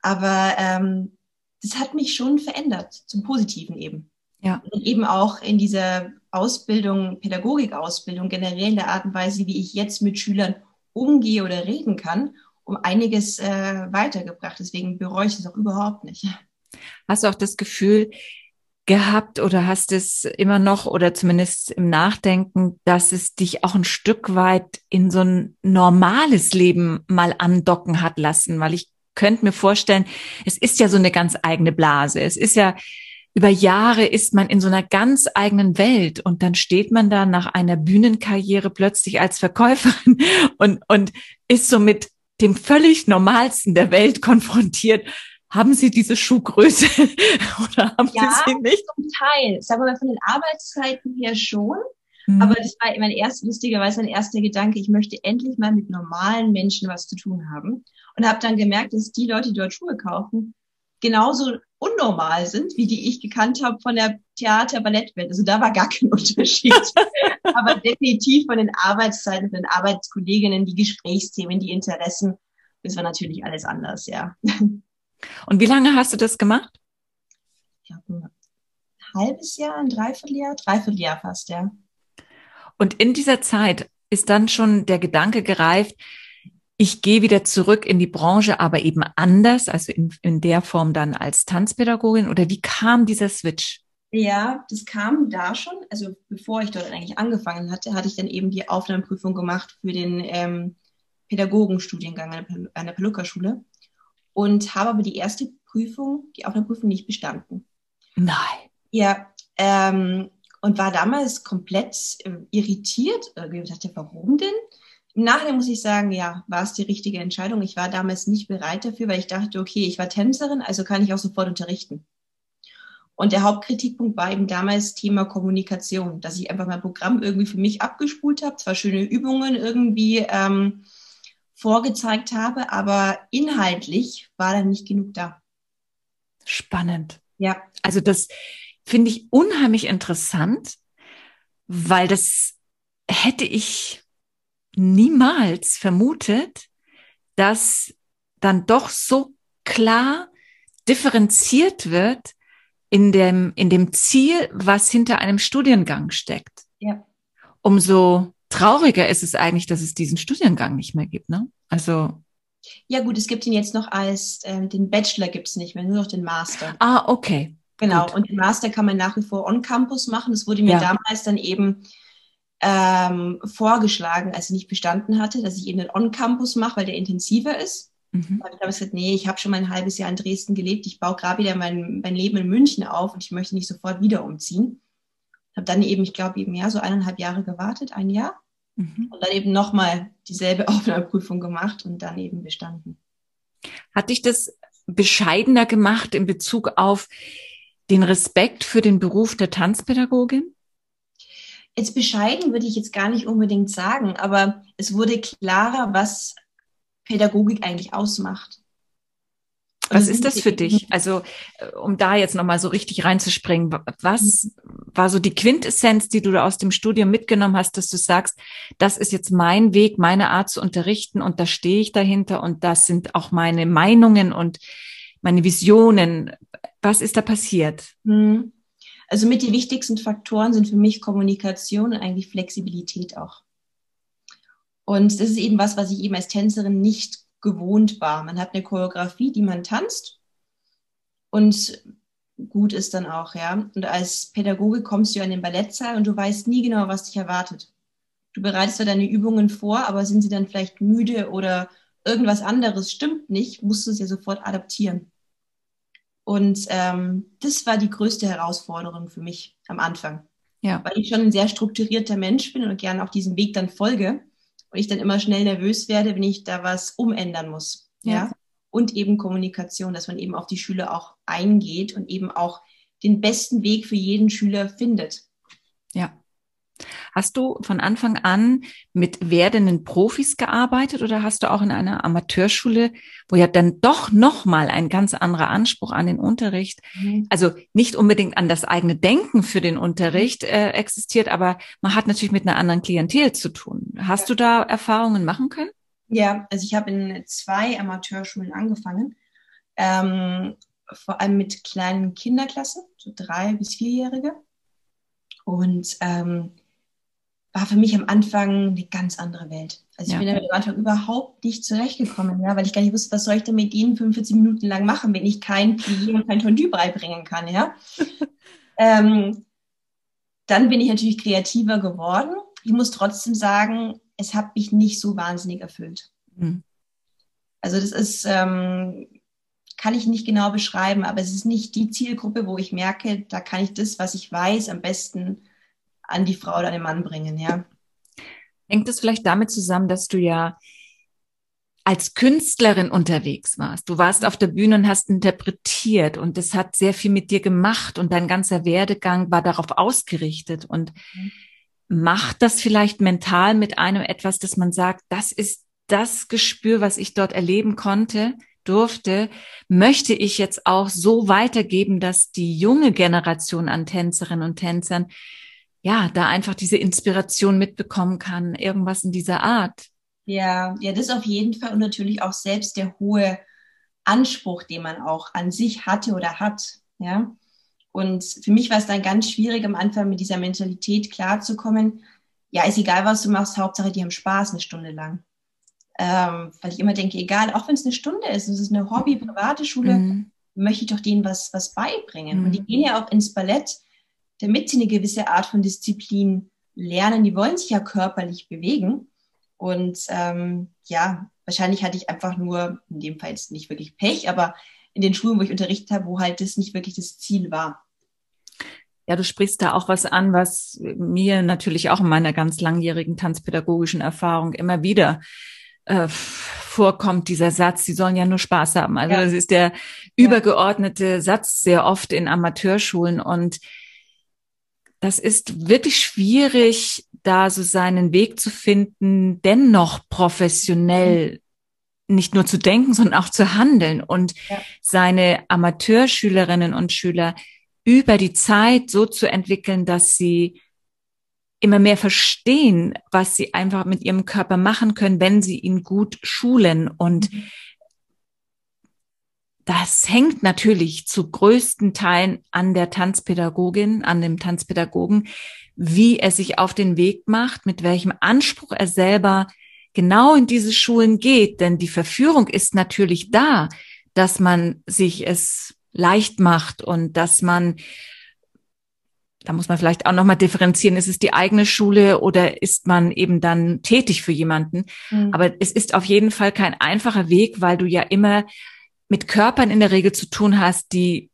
Aber ähm, das hat mich schon verändert, zum Positiven eben. Ja. Und eben auch in dieser Ausbildung, Pädagogikausbildung, generell in der Art und Weise, wie ich jetzt mit Schülern umgehe oder reden kann um einiges äh, weitergebracht. Deswegen bereue ich es auch überhaupt nicht. Hast du auch das Gefühl gehabt oder hast es immer noch oder zumindest im Nachdenken, dass es dich auch ein Stück weit in so ein normales Leben mal andocken hat lassen? Weil ich könnte mir vorstellen, es ist ja so eine ganz eigene Blase. Es ist ja über Jahre ist man in so einer ganz eigenen Welt und dann steht man da nach einer Bühnenkarriere plötzlich als Verkäuferin und, und ist so mit dem völlig normalsten der Welt konfrontiert. Haben Sie diese Schuhgröße oder haben ja, Sie sie nicht? Zum Teil. Sagen wir mal von den Arbeitszeiten her schon. Mhm. Aber das war mein erster, lustigerweise mein erster Gedanke, ich möchte endlich mal mit normalen Menschen was zu tun haben. Und habe dann gemerkt, dass die Leute, die dort Schuhe kaufen, genauso unnormal sind, wie die ich gekannt habe von der Theater-Ballettwelt. Also da war gar kein Unterschied. Aber definitiv von den Arbeitszeiten, von den Arbeitskolleginnen, die Gesprächsthemen, die Interessen, das war natürlich alles anders, ja. Und wie lange hast du das gemacht? Ich glaube, ein halbes Jahr, ein Dreivierteljahr, Dreivierteljahr fast, ja. Und in dieser Zeit ist dann schon der Gedanke gereift, ich gehe wieder zurück in die Branche, aber eben anders, also in, in der Form dann als Tanzpädagogin? Oder wie kam dieser Switch? Ja, das kam da schon. Also bevor ich dort eigentlich angefangen hatte, hatte ich dann eben die Aufnahmeprüfung gemacht für den ähm, Pädagogenstudiengang an der Pelucca-Schule und habe aber die erste Prüfung, die Aufnahmeprüfung nicht bestanden. Nein. Ja, ähm, und war damals komplett äh, irritiert. Irgendwie dachte, warum denn? Im Nachhinein muss ich sagen, ja, war es die richtige Entscheidung. Ich war damals nicht bereit dafür, weil ich dachte, okay, ich war Tänzerin, also kann ich auch sofort unterrichten. Und der Hauptkritikpunkt war eben damals Thema Kommunikation, dass ich einfach mein Programm irgendwie für mich abgespult habe, zwar schöne Übungen irgendwie ähm, vorgezeigt habe, aber inhaltlich war da nicht genug da. Spannend. Ja. Also das finde ich unheimlich interessant, weil das hätte ich niemals vermutet, dass dann doch so klar differenziert wird in dem, in dem Ziel, was hinter einem Studiengang steckt. Ja. Umso trauriger ist es eigentlich, dass es diesen Studiengang nicht mehr gibt, ne? Also. Ja, gut, es gibt ihn jetzt noch als, ähm, den Bachelor gibt es nicht mehr, nur noch den Master. Ah, okay. Genau, Gut. und den Master kann man nach wie vor on-campus machen. Das wurde mir ja. damals dann eben ähm, vorgeschlagen, als ich nicht bestanden hatte, dass ich eben den On-Campus mache, weil der intensiver ist. Mhm. Da habe ich gesagt, nee, ich habe schon mal ein halbes Jahr in Dresden gelebt, ich baue gerade wieder mein, mein Leben in München auf und ich möchte nicht sofort wieder umziehen. Habe dann eben, ich glaube, eben ja, so eineinhalb Jahre gewartet, ein Jahr. Mhm. Und dann eben nochmal dieselbe Aufnahmeprüfung gemacht und dann eben bestanden. Hat dich das bescheidener gemacht in Bezug auf den Respekt für den Beruf der Tanzpädagogin? Jetzt bescheiden würde ich jetzt gar nicht unbedingt sagen, aber es wurde klarer, was Pädagogik eigentlich ausmacht. Was ist das für dich? Also, äh, um da jetzt nochmal so richtig reinzuspringen, was war so die Quintessenz, die du da aus dem Studium mitgenommen hast, dass du sagst, das ist jetzt mein Weg, meine Art zu unterrichten und da stehe ich dahinter und das sind auch meine Meinungen und meine Visionen. Was ist da passiert? Hm. Also mit die wichtigsten Faktoren sind für mich Kommunikation und eigentlich Flexibilität auch. Und das ist eben was, was ich eben als Tänzerin nicht gewohnt war. Man hat eine Choreografie, die man tanzt und gut ist dann auch, ja. Und als Pädagoge kommst du an den Ballettsaal und du weißt nie genau, was dich erwartet. Du bereitest zwar deine Übungen vor, aber sind sie dann vielleicht müde oder irgendwas anderes stimmt nicht, musst du es ja sofort adaptieren. Und ähm, das war die größte Herausforderung für mich am Anfang. Ja. Weil ich schon ein sehr strukturierter Mensch bin und gerne auch diesem Weg dann folge. Und ich dann immer schnell nervös werde, wenn ich da was umändern muss. Ja. ja. Und eben Kommunikation, dass man eben auf die Schüler auch eingeht und eben auch den besten Weg für jeden Schüler findet. Ja. Hast du von Anfang an mit werdenden Profis gearbeitet oder hast du auch in einer Amateurschule, wo ja dann doch nochmal ein ganz anderer Anspruch an den Unterricht, mhm. also nicht unbedingt an das eigene Denken für den Unterricht äh, existiert, aber man hat natürlich mit einer anderen Klientel zu tun. Hast ja. du da Erfahrungen machen können? Ja, also ich habe in zwei Amateurschulen angefangen. Ähm, vor allem mit kleinen Kinderklassen, so drei bis vierjährige. Und ähm, war für mich am Anfang eine ganz andere Welt. Also ich ja. bin damit am Anfang überhaupt nicht zurechtgekommen, ja, weil ich gar nicht wusste, was soll ich denn mit ihnen 45 Minuten lang machen, wenn ich kein Plié und kein Tendu beibringen kann, ja. ähm, dann bin ich natürlich kreativer geworden. Ich muss trotzdem sagen, es hat mich nicht so wahnsinnig erfüllt. Mhm. Also das ist, ähm, kann ich nicht genau beschreiben, aber es ist nicht die Zielgruppe, wo ich merke, da kann ich das, was ich weiß, am besten an die Frau oder den Mann bringen, ja. Hängt es vielleicht damit zusammen, dass du ja als Künstlerin unterwegs warst. Du warst auf der Bühne und hast interpretiert und das hat sehr viel mit dir gemacht und dein ganzer Werdegang war darauf ausgerichtet und mhm. macht das vielleicht mental mit einem etwas, dass man sagt, das ist das Gespür, was ich dort erleben konnte, durfte, möchte ich jetzt auch so weitergeben, dass die junge Generation an Tänzerinnen und Tänzern ja, da einfach diese Inspiration mitbekommen kann, irgendwas in dieser Art. Ja, ja, das auf jeden Fall und natürlich auch selbst der hohe Anspruch, den man auch an sich hatte oder hat, ja. Und für mich war es dann ganz schwierig, am Anfang mit dieser Mentalität klarzukommen, ja, ist egal, was du machst, Hauptsache, die haben Spaß eine Stunde lang. Ähm, weil ich immer denke, egal, auch wenn es eine Stunde ist, es ist eine Hobby, private Schule, mhm. möchte ich doch denen was, was beibringen. Mhm. Und die gehen ja auch ins Ballett, damit sie eine gewisse Art von Disziplin lernen. Die wollen sich ja körperlich bewegen. Und ähm, ja, wahrscheinlich hatte ich einfach nur, in dem Fall jetzt nicht wirklich Pech, aber in den Schulen, wo ich unterrichtet habe, wo halt das nicht wirklich das Ziel war. Ja, du sprichst da auch was an, was mir natürlich auch in meiner ganz langjährigen tanzpädagogischen Erfahrung immer wieder äh, vorkommt, dieser Satz, sie sollen ja nur Spaß haben. Also ja. das ist der übergeordnete Satz sehr oft in Amateurschulen und das ist wirklich schwierig, da so seinen Weg zu finden, dennoch professionell nicht nur zu denken, sondern auch zu handeln und ja. seine Amateurschülerinnen und Schüler über die Zeit so zu entwickeln, dass sie immer mehr verstehen, was sie einfach mit ihrem Körper machen können, wenn sie ihn gut schulen. Und mhm. Das hängt natürlich zu größten Teilen an der Tanzpädagogin, an dem Tanzpädagogen, wie er sich auf den Weg macht, mit welchem Anspruch er selber genau in diese Schulen geht. Denn die Verführung ist natürlich da, dass man sich es leicht macht und dass man da muss man vielleicht auch nochmal differenzieren, ist es die eigene Schule oder ist man eben dann tätig für jemanden? Mhm. Aber es ist auf jeden Fall kein einfacher Weg, weil du ja immer mit Körpern in der Regel zu tun hast, die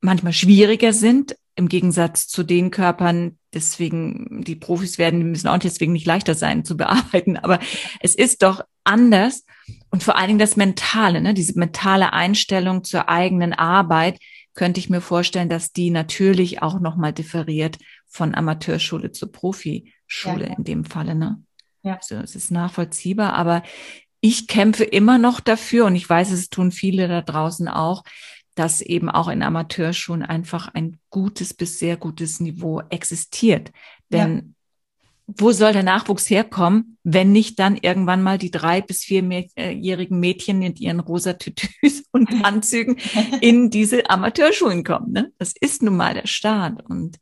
manchmal schwieriger sind, im Gegensatz zu den Körpern, deswegen die Profis werden, die müssen auch deswegen nicht leichter sein zu bearbeiten, aber es ist doch anders und vor allen Dingen das Mentale, ne, diese mentale Einstellung zur eigenen Arbeit, könnte ich mir vorstellen, dass die natürlich auch nochmal differiert von Amateurschule zu Profischule ja, in dem Falle. Ne? Ja. Also es ist nachvollziehbar, aber ich kämpfe immer noch dafür und ich weiß, es tun viele da draußen auch, dass eben auch in Amateurschulen einfach ein gutes bis sehr gutes Niveau existiert. Denn wo soll der Nachwuchs herkommen, wenn nicht dann irgendwann mal die drei bis vierjährigen Mädchen mit ihren rosa Tütüs und Anzügen in diese Amateurschulen kommen. Ne? Das ist nun mal der Start. Und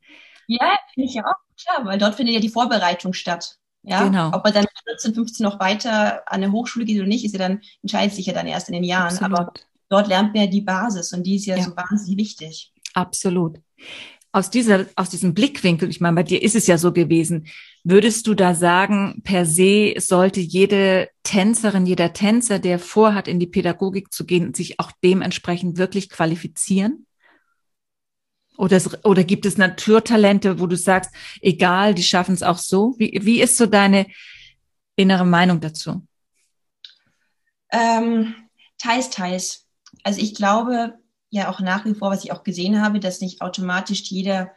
ja, finde ich ja auch klar, weil dort findet ja die Vorbereitung statt. Ja, genau. Ob man dann 14, 15 noch weiter an der Hochschule geht oder nicht, ist ja dann, entscheidet sich ja dann erst in den Jahren. Absolut. Aber dort lernt man ja die Basis und die ist ja, ja. so wahnsinnig wichtig. Absolut aus dieser, aus diesem Blickwinkel, ich meine, bei dir ist es ja so gewesen, würdest du da sagen, per se sollte jede Tänzerin, jeder Tänzer, der vorhat, in die Pädagogik zu gehen, sich auch dementsprechend wirklich qualifizieren? Oder, oder gibt es Naturtalente, wo du sagst, egal, die schaffen es auch so? Wie, wie ist so deine innere Meinung dazu? Ähm, teils, teils. Also ich glaube, ja auch nach wie vor, was ich auch gesehen habe, dass nicht automatisch jeder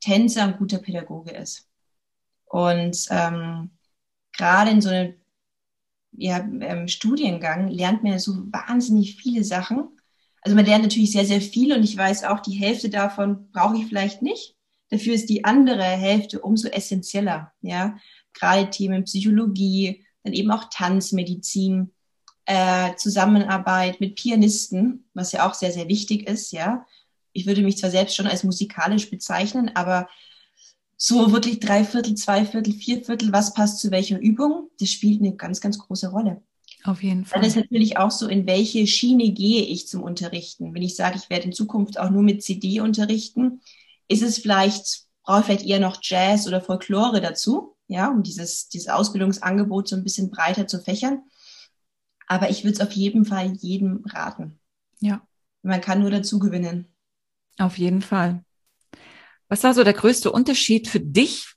Tänzer ein guter Pädagoge ist. Und ähm, gerade in so einem ja, ähm, Studiengang lernt man so wahnsinnig viele Sachen. Also man lernt natürlich sehr, sehr viel und ich weiß auch, die Hälfte davon brauche ich vielleicht nicht. Dafür ist die andere Hälfte umso essentieller. Ja, gerade Themen Psychologie, dann eben auch Tanzmedizin, äh, Zusammenarbeit mit Pianisten, was ja auch sehr, sehr wichtig ist, ja. Ich würde mich zwar selbst schon als musikalisch bezeichnen, aber so wirklich drei Viertel, zwei Viertel, vier Viertel, was passt zu welcher Übung, das spielt eine ganz, ganz große Rolle. Auf jeden Fall. Dann ist natürlich auch so, in welche Schiene gehe ich zum Unterrichten. Wenn ich sage, ich werde in Zukunft auch nur mit CD unterrichten, ist es vielleicht, brauche ich vielleicht eher noch Jazz oder Folklore dazu, ja, um dieses, dieses Ausbildungsangebot so ein bisschen breiter zu fächern. Aber ich würde es auf jeden Fall jedem raten. Ja. Man kann nur dazu gewinnen. Auf jeden Fall. Was war so der größte Unterschied für dich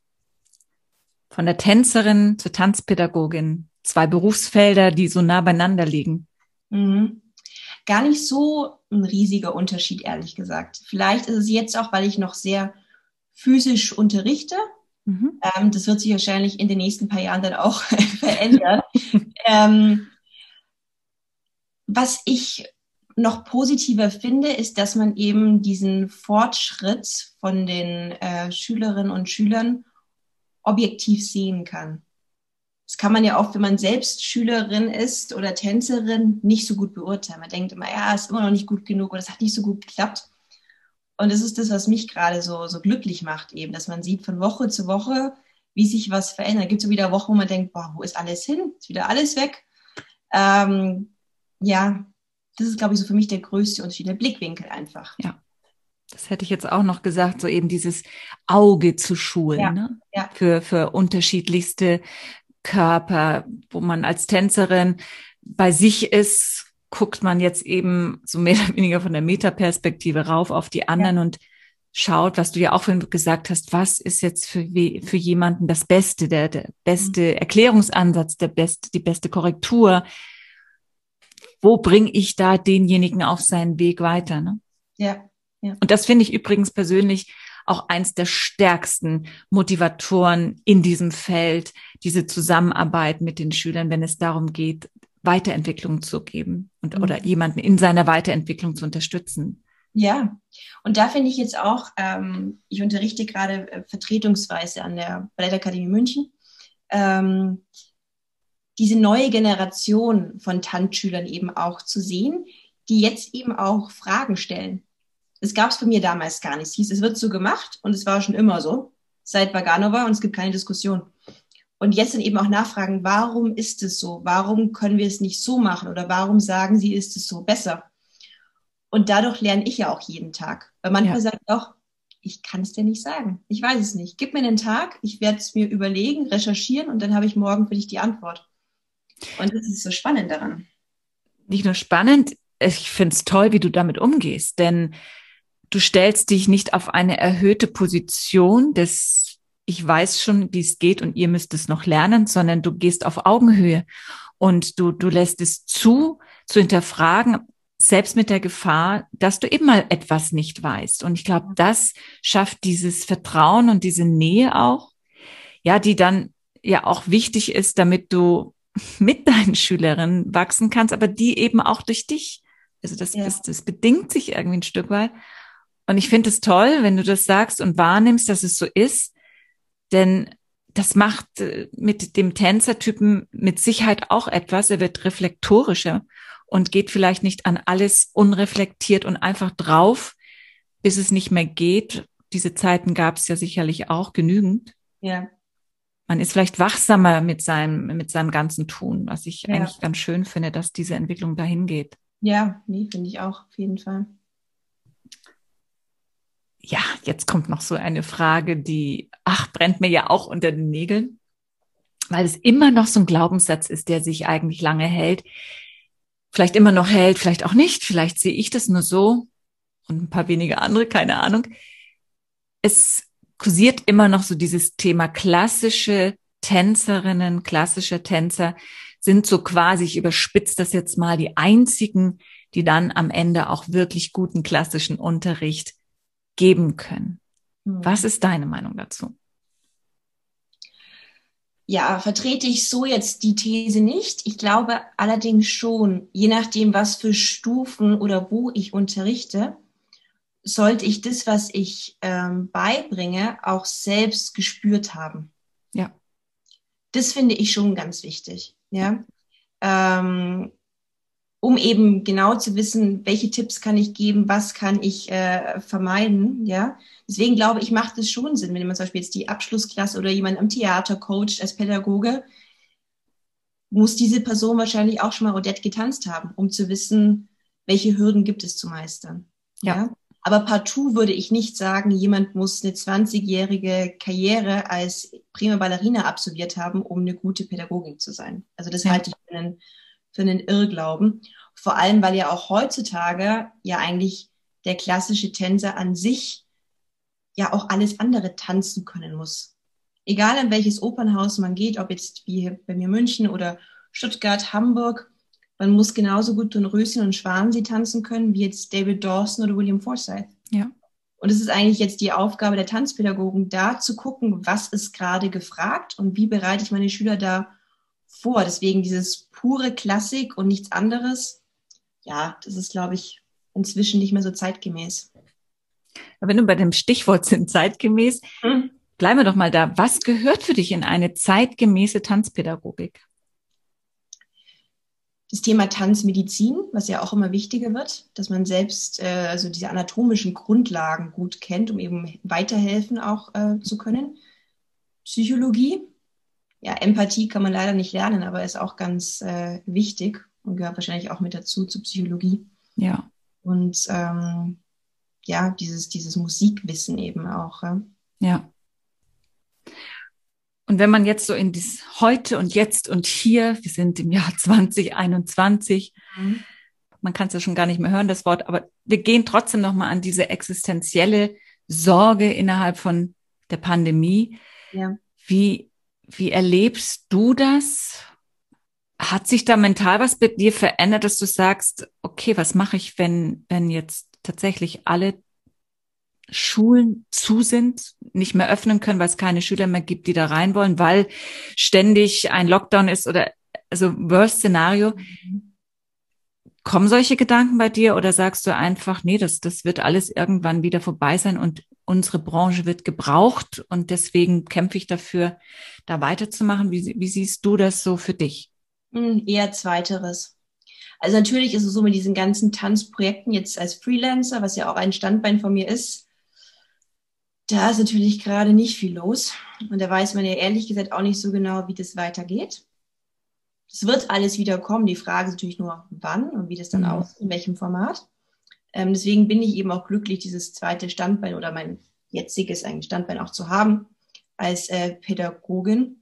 von der Tänzerin zur Tanzpädagogin? Zwei Berufsfelder, die so nah beieinander liegen. Mhm. Gar nicht so ein riesiger Unterschied, ehrlich gesagt. Vielleicht ist es jetzt auch, weil ich noch sehr physisch unterrichte. Mhm. Ähm, das wird sich wahrscheinlich in den nächsten paar Jahren dann auch verändern. ähm, was ich noch positiver finde, ist, dass man eben diesen Fortschritt von den äh, Schülerinnen und Schülern objektiv sehen kann. Das kann man ja oft, wenn man selbst Schülerin ist oder Tänzerin, nicht so gut beurteilen. Man denkt immer, ja, ist immer noch nicht gut genug oder es hat nicht so gut geklappt. Und das ist das, was mich gerade so, so glücklich macht, eben, dass man sieht von Woche zu Woche, wie sich was verändert. Gibt es wieder Wochen, wo man denkt, boah, wo ist alles hin? Ist wieder alles weg? Ähm, ja, das ist, glaube ich, so für mich der größte Unterschied, der Blickwinkel einfach. Ja. Das hätte ich jetzt auch noch gesagt, so eben dieses Auge zu schulen, ja, ne? ja. Für, für unterschiedlichste Körper, wo man als Tänzerin bei sich ist, guckt man jetzt eben so mehr oder weniger von der Metaperspektive rauf auf die anderen ja. und schaut, was du ja auch vorhin gesagt hast, was ist jetzt für, für jemanden das Beste, der, der beste mhm. Erklärungsansatz, der beste, die beste Korrektur. Wo bringe ich da denjenigen auf seinen Weg weiter? Ne? Ja, ja. Und das finde ich übrigens persönlich auch eins der stärksten Motivatoren in diesem Feld, diese Zusammenarbeit mit den Schülern, wenn es darum geht, Weiterentwicklung zu geben und mhm. oder jemanden in seiner Weiterentwicklung zu unterstützen. Ja, und da finde ich jetzt auch, ähm, ich unterrichte gerade äh, vertretungsweise an der Ballettakademie München, ähm, diese neue Generation von Tanzschülern eben auch zu sehen, die jetzt eben auch Fragen stellen. Das gab es bei mir damals gar nicht. Es hieß, es wird so gemacht und es war schon immer so, seit Baganova und es gibt keine Diskussion. Und jetzt dann eben auch nachfragen, warum ist es so? Warum können wir es nicht so machen? Oder warum sagen sie, ist es so besser? Und dadurch lerne ich ja auch jeden Tag. Weil manchmal ja. sagt auch, ich kann es dir nicht sagen. Ich weiß es nicht. Gib mir einen Tag, ich werde es mir überlegen, recherchieren und dann habe ich morgen für dich die Antwort. Und das ist so spannend daran. Nicht nur spannend, ich finde es toll, wie du damit umgehst, denn du stellst dich nicht auf eine erhöhte Position des ich weiß schon, wie es geht und ihr müsst es noch lernen, sondern du gehst auf Augenhöhe und du, du lässt es zu, zu hinterfragen, selbst mit der Gefahr, dass du eben mal etwas nicht weißt. Und ich glaube, das schafft dieses Vertrauen und diese Nähe auch, ja, die dann ja auch wichtig ist, damit du mit deinen Schülerinnen wachsen kannst, aber die eben auch durch dich. Also das, ja. das, das bedingt sich irgendwie ein Stück weit. Und ich finde es toll, wenn du das sagst und wahrnimmst, dass es so ist, denn das macht äh, mit dem Tänzertypen mit Sicherheit auch etwas. Er wird reflektorischer und geht vielleicht nicht an alles unreflektiert und einfach drauf, bis es nicht mehr geht. Diese Zeiten gab es ja sicherlich auch genügend. Ja. Man ist vielleicht wachsamer mit seinem, mit seinem ganzen Tun, was ich ja. eigentlich ganz schön finde, dass diese Entwicklung dahin geht. Ja, nee, finde ich auch, auf jeden Fall ja, jetzt kommt noch so eine Frage, die, ach, brennt mir ja auch unter den Nägeln, weil es immer noch so ein Glaubenssatz ist, der sich eigentlich lange hält. Vielleicht immer noch hält, vielleicht auch nicht, vielleicht sehe ich das nur so und ein paar wenige andere, keine Ahnung. Es kursiert immer noch so dieses Thema klassische Tänzerinnen, klassische Tänzer sind so quasi, ich überspitze das jetzt mal, die einzigen, die dann am Ende auch wirklich guten klassischen Unterricht geben können. Hm. Was ist deine Meinung dazu? Ja, vertrete ich so jetzt die These nicht. Ich glaube allerdings schon, je nachdem, was für Stufen oder wo ich unterrichte, sollte ich das, was ich ähm, beibringe, auch selbst gespürt haben. Ja. Das finde ich schon ganz wichtig. Ja. Ähm, um eben genau zu wissen, welche Tipps kann ich geben, was kann ich äh, vermeiden, ja. Deswegen glaube ich, macht es schon Sinn, wenn man zum Beispiel jetzt die Abschlussklasse oder jemand am Theater coacht als Pädagoge, muss diese Person wahrscheinlich auch schon mal Odette getanzt haben, um zu wissen, welche Hürden gibt es zu meistern. Ja. ja? Aber partout würde ich nicht sagen, jemand muss eine 20-jährige Karriere als prima Ballerina absolviert haben, um eine gute Pädagogin zu sein. Also das ja. halte ich für einen für einen Irrglauben. Vor allem, weil ja auch heutzutage ja eigentlich der klassische Tänzer an sich ja auch alles andere tanzen können muss. Egal in welches Opernhaus man geht, ob jetzt wie bei mir München oder Stuttgart, Hamburg, man muss genauso gut Röschen und Schwansee tanzen können, wie jetzt David Dawson oder William Forsythe. Ja. Und es ist eigentlich jetzt die Aufgabe der Tanzpädagogen, da zu gucken, was ist gerade gefragt und wie bereite ich meine Schüler da vor. Deswegen dieses pure Klassik und nichts anderes, ja, das ist, glaube ich, inzwischen nicht mehr so zeitgemäß. Wenn du bei dem Stichwort sind, zeitgemäß, hm. bleiben wir doch mal da. Was gehört für dich in eine zeitgemäße Tanzpädagogik? Das Thema Tanzmedizin, was ja auch immer wichtiger wird, dass man selbst äh, also diese anatomischen Grundlagen gut kennt, um eben weiterhelfen auch äh, zu können Psychologie. Ja, Empathie kann man leider nicht lernen, aber ist auch ganz äh, wichtig und gehört wahrscheinlich auch mit dazu zur Psychologie. Ja. Und ähm, ja, dieses, dieses Musikwissen eben auch. Ja. ja. Und wenn man jetzt so in das Heute und Jetzt und Hier, wir sind im Jahr 2021, mhm. man kann es ja schon gar nicht mehr hören, das Wort, aber wir gehen trotzdem nochmal an diese existenzielle Sorge innerhalb von der Pandemie. Ja. Wie, wie erlebst du das? Hat sich da mental was bei dir verändert, dass du sagst, okay, was mache ich, wenn, wenn jetzt tatsächlich alle Schulen zu sind, nicht mehr öffnen können, weil es keine Schüler mehr gibt, die da rein wollen, weil ständig ein Lockdown ist oder also Worst Szenario. Kommen solche Gedanken bei dir oder sagst du einfach, nee, das, das wird alles irgendwann wieder vorbei sein und unsere Branche wird gebraucht und deswegen kämpfe ich dafür, da weiterzumachen. Wie, wie siehst du das so für dich? Hm, eher zweiteres. Also natürlich ist es so mit diesen ganzen Tanzprojekten jetzt als Freelancer, was ja auch ein Standbein von mir ist, da ist natürlich gerade nicht viel los. Und da weiß man ja ehrlich gesagt auch nicht so genau, wie das weitergeht. Es wird alles wieder kommen. Die Frage ist natürlich nur, wann und wie das dann mhm. aussieht, in welchem Format. Ähm, deswegen bin ich eben auch glücklich, dieses zweite Standbein oder mein jetziges eigentlich Standbein auch zu haben als äh, Pädagogin.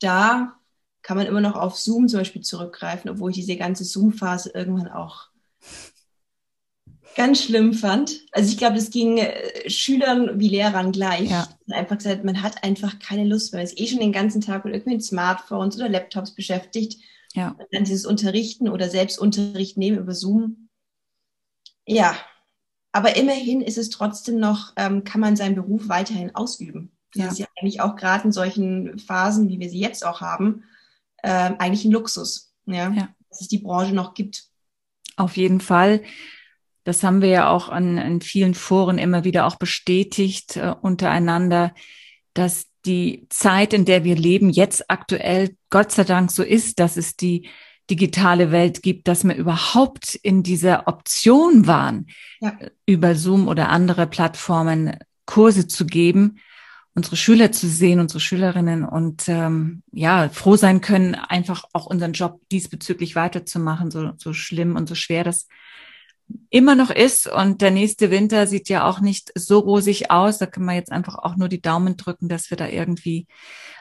Da kann man immer noch auf Zoom zum Beispiel zurückgreifen, obwohl ich diese ganze Zoom-Phase irgendwann auch ganz schlimm fand. Also ich glaube, das ging äh, Schülern wie Lehrern gleich. Ja. Einfach gesagt, man hat einfach keine Lust mehr. Man ist eh schon den ganzen Tag mit irgendwelchen Smartphones oder Laptops beschäftigt. Ja. Und dann dieses Unterrichten oder Selbstunterricht nehmen über Zoom. Ja, aber immerhin ist es trotzdem noch, ähm, kann man seinen Beruf weiterhin ausüben. Das ja. ist ja eigentlich auch gerade in solchen Phasen, wie wir sie jetzt auch haben, äh, eigentlich ein Luxus, ja? ja, dass es die Branche noch gibt. Auf jeden Fall. Das haben wir ja auch an, an vielen Foren immer wieder auch bestätigt äh, untereinander, dass die Zeit, in der wir leben, jetzt aktuell Gott sei Dank so ist, dass es die digitale Welt gibt, dass wir überhaupt in dieser Option waren, ja. über Zoom oder andere Plattformen Kurse zu geben, unsere Schüler zu sehen, unsere Schülerinnen und ähm, ja, froh sein können, einfach auch unseren Job diesbezüglich weiterzumachen, so, so schlimm und so schwer das immer noch ist. Und der nächste Winter sieht ja auch nicht so rosig aus. Da können wir jetzt einfach auch nur die Daumen drücken, dass wir da irgendwie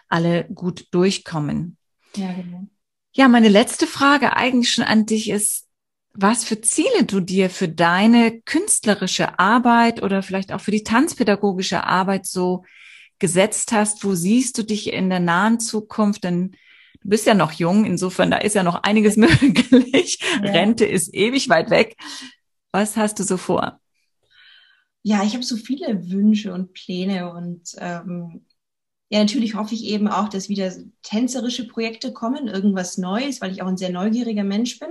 alle gut durchkommen. Ja, genau. Ja, meine letzte Frage eigentlich schon an dich ist, was für Ziele du dir für deine künstlerische Arbeit oder vielleicht auch für die tanzpädagogische Arbeit so gesetzt hast. Wo siehst du dich in der nahen Zukunft? Denn du bist ja noch jung, insofern da ist ja noch einiges möglich. Ja. Rente ist ewig weit weg. Was hast du so vor? Ja, ich habe so viele Wünsche und Pläne und ähm, ja, natürlich hoffe ich eben auch, dass wieder tänzerische Projekte kommen, irgendwas Neues, weil ich auch ein sehr neugieriger Mensch bin.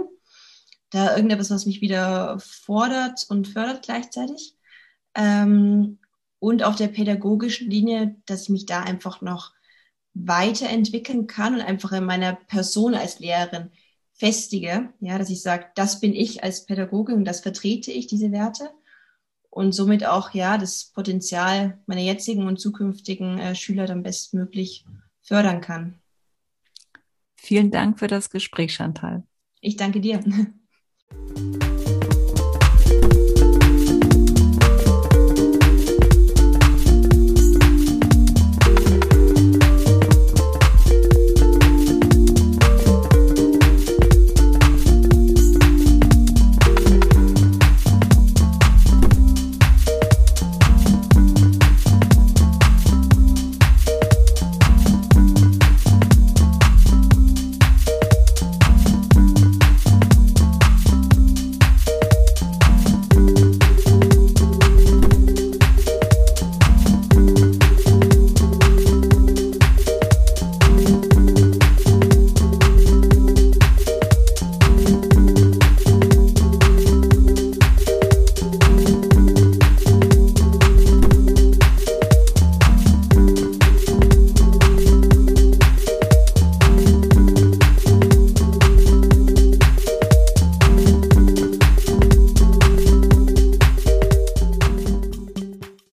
Da irgendetwas, was mich wieder fordert und fördert gleichzeitig. Ähm, und auf der pädagogischen Linie, dass ich mich da einfach noch weiterentwickeln kann und einfach in meiner Person als Lehrerin festige, ja, dass ich sage, das bin ich als Pädagogin, das vertrete ich, diese Werte und somit auch ja das Potenzial meiner jetzigen und zukünftigen äh, Schüler dann bestmöglich fördern kann. Vielen Dank für das Gespräch, Chantal. Ich danke dir.